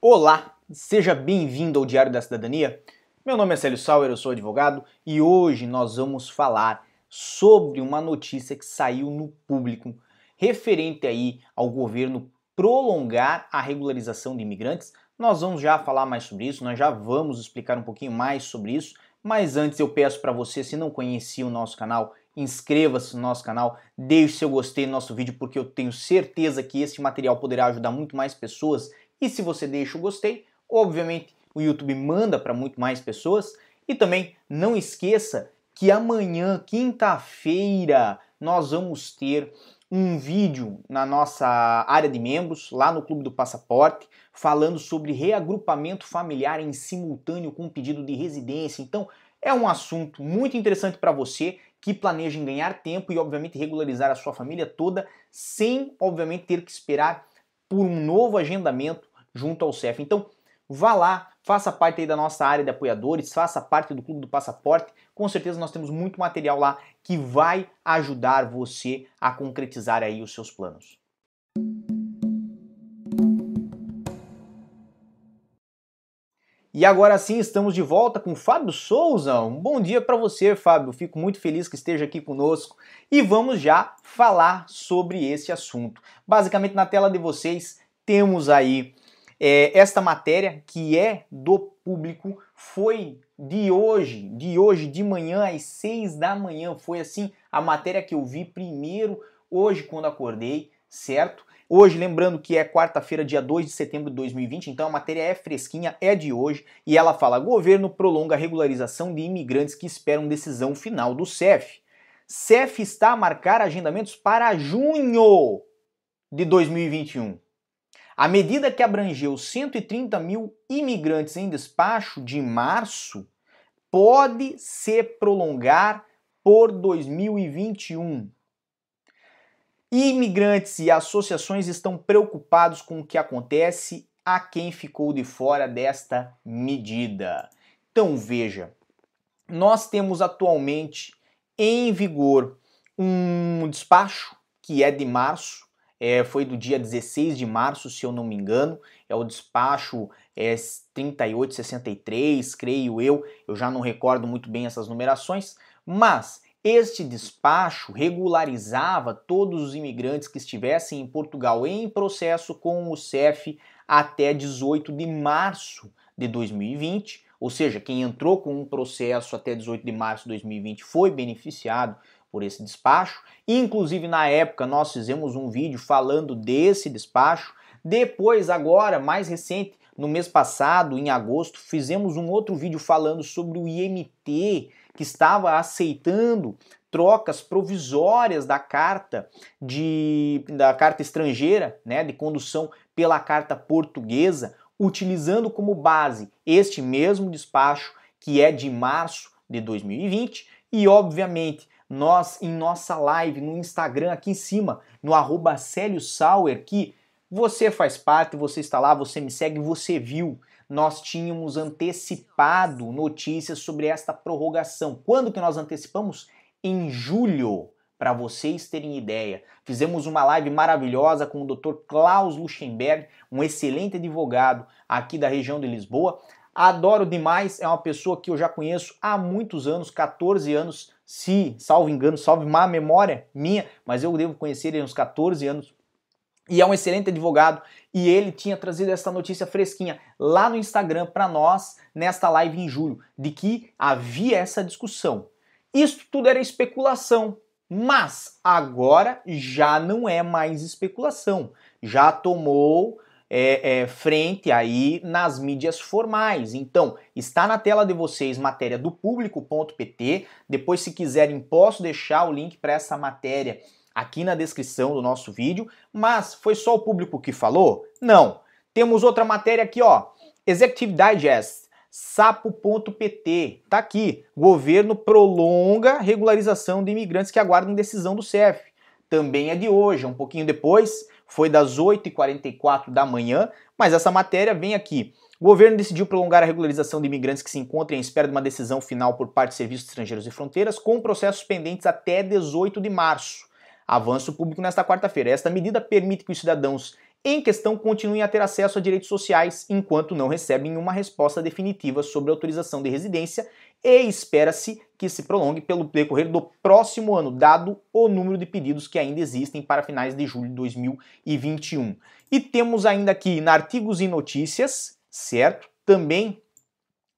Olá, seja bem-vindo ao Diário da Cidadania. Meu nome é Célio Sauer, eu sou advogado e hoje nós vamos falar sobre uma notícia que saiu no público referente aí ao governo prolongar a regularização de imigrantes. Nós vamos já falar mais sobre isso, nós já vamos explicar um pouquinho mais sobre isso, mas antes eu peço para você, se não conhecia o nosso canal, inscreva-se no nosso canal, deixe seu gostei no nosso vídeo, porque eu tenho certeza que esse material poderá ajudar muito mais pessoas e se você deixa o gostei, obviamente o YouTube manda para muito mais pessoas. E também não esqueça que amanhã, quinta-feira, nós vamos ter um vídeo na nossa área de membros, lá no Clube do Passaporte, falando sobre reagrupamento familiar em simultâneo com pedido de residência. Então, é um assunto muito interessante para você que planeja em ganhar tempo e, obviamente, regularizar a sua família toda, sem, obviamente, ter que esperar por um novo agendamento junto ao CEF. Então, vá lá, faça parte aí da nossa área de apoiadores, faça parte do Clube do Passaporte. Com certeza nós temos muito material lá que vai ajudar você a concretizar aí os seus planos. E agora sim estamos de volta com Fábio Souza. Um bom dia para você, Fábio. Fico muito feliz que esteja aqui conosco e vamos já falar sobre esse assunto. Basicamente na tela de vocês temos aí é, esta matéria, que é do público, foi de hoje, de hoje de manhã às seis da manhã. Foi assim a matéria que eu vi primeiro hoje quando acordei, certo? Hoje, lembrando que é quarta-feira, dia 2 de setembro de 2020, então a matéria é fresquinha, é de hoje, e ela fala: governo prolonga a regularização de imigrantes que esperam decisão final do CEF. CEF está a marcar agendamentos para junho de 2021. A medida que abrangeu 130 mil imigrantes em despacho de março pode se prolongar por 2021. Imigrantes e associações estão preocupados com o que acontece a quem ficou de fora desta medida. Então veja, nós temos atualmente em vigor um despacho que é de março é, foi do dia 16 de março, se eu não me engano, é o despacho é, 3863, creio eu, eu já não recordo muito bem essas numerações, mas este despacho regularizava todos os imigrantes que estivessem em Portugal em processo com o CEF até 18 de março de 2020, ou seja, quem entrou com um processo até 18 de março de 2020 foi beneficiado por esse despacho. Inclusive, na época, nós fizemos um vídeo falando desse despacho. Depois, agora, mais recente, no mês passado, em agosto, fizemos um outro vídeo falando sobre o IMT, que estava aceitando trocas provisórias da carta de da carta estrangeira, né, de condução pela carta portuguesa, utilizando como base este mesmo despacho que é de março de 2020 e obviamente nós em nossa live no Instagram aqui em cima, no arroba Sauer, que você faz parte, você está lá, você me segue, você viu. Nós tínhamos antecipado notícias sobre esta prorrogação. Quando que nós antecipamos? Em julho, para vocês terem ideia. Fizemos uma live maravilhosa com o Dr. Klaus Luxemberg, um excelente advogado aqui da região de Lisboa. Adoro demais, é uma pessoa que eu já conheço há muitos anos, 14 anos se, salvo engano, salve má memória minha, mas eu devo conhecer ele uns 14 anos. E é um excelente advogado e ele tinha trazido essa notícia fresquinha lá no Instagram para nós nesta live em julho, de que havia essa discussão. Isso tudo era especulação, mas agora já não é mais especulação. Já tomou é, é, frente aí nas mídias formais. Então, está na tela de vocês matéria do público.pt. Depois, se quiserem, posso deixar o link para essa matéria aqui na descrição do nosso vídeo. Mas foi só o público que falou? Não. Temos outra matéria aqui, ó. Executive Digest. Sapo.pt, tá aqui. Governo prolonga regularização de imigrantes que aguardam decisão do CEF. Também é de hoje, um pouquinho depois foi das 8h44 da manhã, mas essa matéria vem aqui. O governo decidiu prolongar a regularização de imigrantes que se encontram em espera de uma decisão final por parte de Serviços Estrangeiros e Fronteiras, com processos pendentes até 18 de março. Avanço público nesta quarta-feira. Esta medida permite que os cidadãos em questão continuem a ter acesso a direitos sociais enquanto não recebem uma resposta definitiva sobre a autorização de residência e espera-se que se prolongue pelo decorrer do próximo ano, dado o número de pedidos que ainda existem para finais de julho de 2021. E temos ainda aqui na artigos e notícias, certo? Também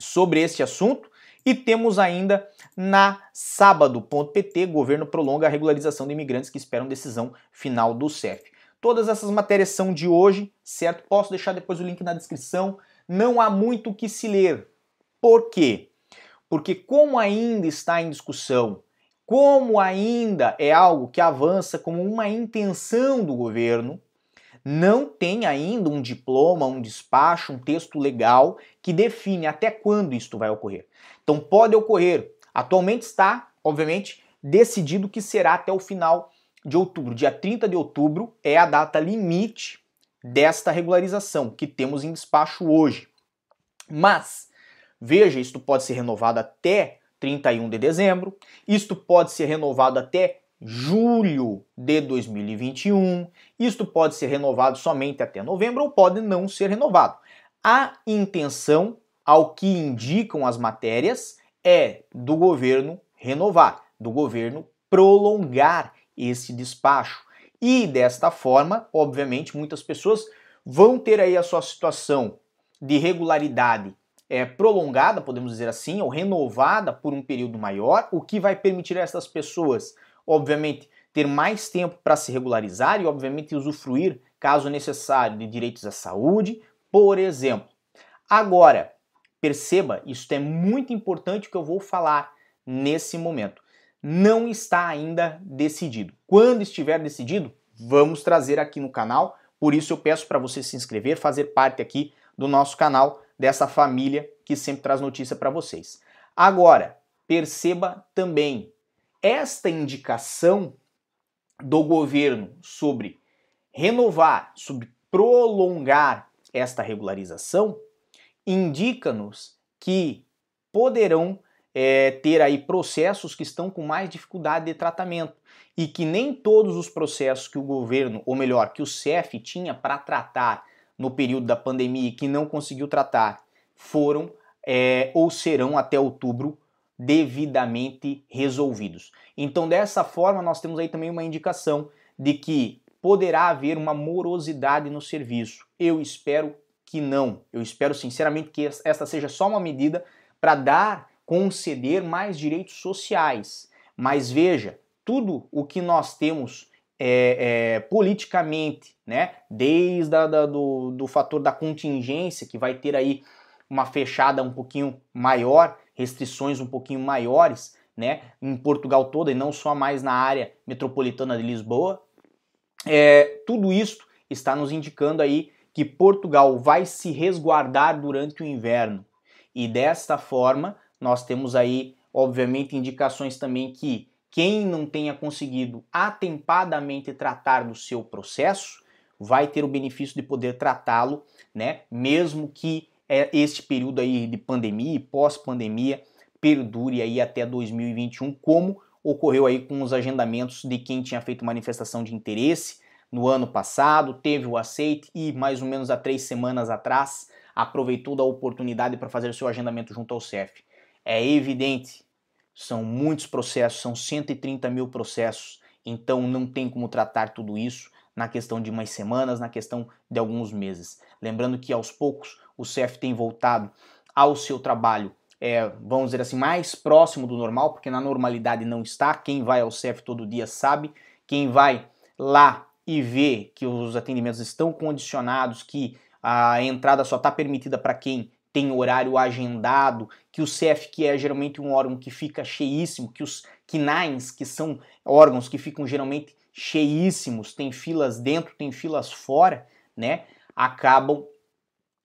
sobre este assunto. E temos ainda na sábado.pt, governo prolonga a regularização de imigrantes que esperam decisão final do CEF. Todas essas matérias são de hoje, certo? Posso deixar depois o link na descrição. Não há muito o que se ler. Por quê? Porque como ainda está em discussão, como ainda é algo que avança como uma intenção do governo, não tem ainda um diploma, um despacho, um texto legal que define até quando isto vai ocorrer. Então pode ocorrer. Atualmente está, obviamente, decidido que será até o final de outubro. Dia 30 de outubro é a data limite desta regularização que temos em despacho hoje. Mas, veja, isto pode ser renovado até 31 de dezembro, isto pode ser renovado até julho de 2021, isto pode ser renovado somente até novembro ou pode não ser renovado. A intenção, ao que indicam as matérias, é do governo renovar, do governo prolongar esse despacho. E desta forma, obviamente, muitas pessoas vão ter aí a sua situação de regularidade é, prolongada, podemos dizer assim, ou renovada por um período maior, o que vai permitir a essas pessoas, obviamente, ter mais tempo para se regularizar e, obviamente, usufruir, caso necessário, de direitos à saúde, por exemplo. Agora, perceba, isso é muito importante o que eu vou falar nesse momento não está ainda decidido. Quando estiver decidido, vamos trazer aqui no canal. Por isso eu peço para você se inscrever, fazer parte aqui do nosso canal, dessa família que sempre traz notícia para vocês. Agora, perceba também esta indicação do governo sobre renovar, sobre prolongar esta regularização, indica-nos que poderão é, ter aí processos que estão com mais dificuldade de tratamento e que nem todos os processos que o governo, ou melhor, que o CEF tinha para tratar no período da pandemia e que não conseguiu tratar, foram é, ou serão até outubro devidamente resolvidos. Então, dessa forma, nós temos aí também uma indicação de que poderá haver uma morosidade no serviço. Eu espero que não. Eu espero sinceramente que esta seja só uma medida para dar conceder mais direitos sociais. Mas veja, tudo o que nós temos é, é, politicamente, né, desde a, da, do, do fator da contingência, que vai ter aí uma fechada um pouquinho maior, restrições um pouquinho maiores, né, em Portugal toda e não só mais na área metropolitana de Lisboa, é, tudo isso está nos indicando aí que Portugal vai se resguardar durante o inverno e desta forma nós temos aí, obviamente, indicações também que quem não tenha conseguido atempadamente tratar do seu processo vai ter o benefício de poder tratá-lo, né? Mesmo que é, este período aí de pandemia e pós-pandemia perdure aí até 2021, como ocorreu aí com os agendamentos de quem tinha feito manifestação de interesse no ano passado, teve o aceite e mais ou menos há três semanas atrás aproveitou da oportunidade para fazer o seu agendamento junto ao CEF. É evidente, são muitos processos, são 130 mil processos, então não tem como tratar tudo isso na questão de umas semanas, na questão de alguns meses. Lembrando que aos poucos o CEF tem voltado ao seu trabalho, é, vamos dizer assim, mais próximo do normal, porque na normalidade não está. Quem vai ao CEF todo dia sabe, quem vai lá e vê que os atendimentos estão condicionados, que a entrada só está permitida para quem tem horário agendado, que o CEF, que é geralmente um órgão que fica cheíssimo, que os KNINES, que são órgãos que ficam geralmente cheíssimos, tem filas dentro, tem filas fora, né? Acabam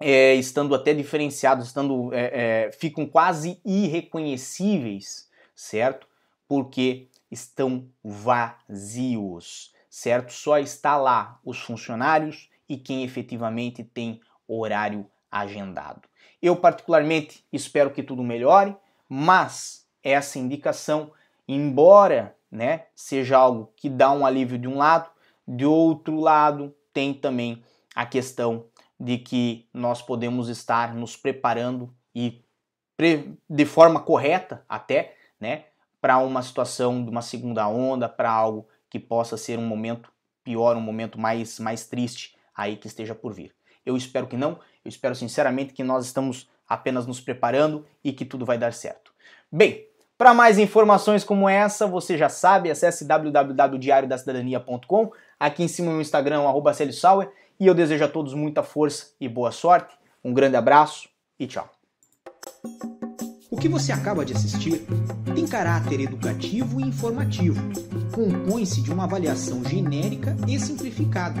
é, estando até diferenciados, estando, é, é, ficam quase irreconhecíveis, certo? Porque estão vazios, certo? Só está lá os funcionários e quem efetivamente tem horário agendado. Eu, particularmente, espero que tudo melhore, mas essa indicação, embora né, seja algo que dá um alívio de um lado, de outro lado, tem também a questão de que nós podemos estar nos preparando e de forma correta até, né, para uma situação de uma segunda onda, para algo que possa ser um momento pior, um momento mais mais triste aí que esteja por vir. Eu espero que não, eu espero sinceramente que nós estamos apenas nos preparando e que tudo vai dar certo. Bem, para mais informações como essa, você já sabe, acesse www.diariodacidadania.com. Aqui em cima no Instagram, arroba Sauer, e eu desejo a todos muita força e boa sorte. Um grande abraço e tchau. O que você acaba de assistir tem caráter educativo e informativo. Compõe-se de uma avaliação genérica e simplificada.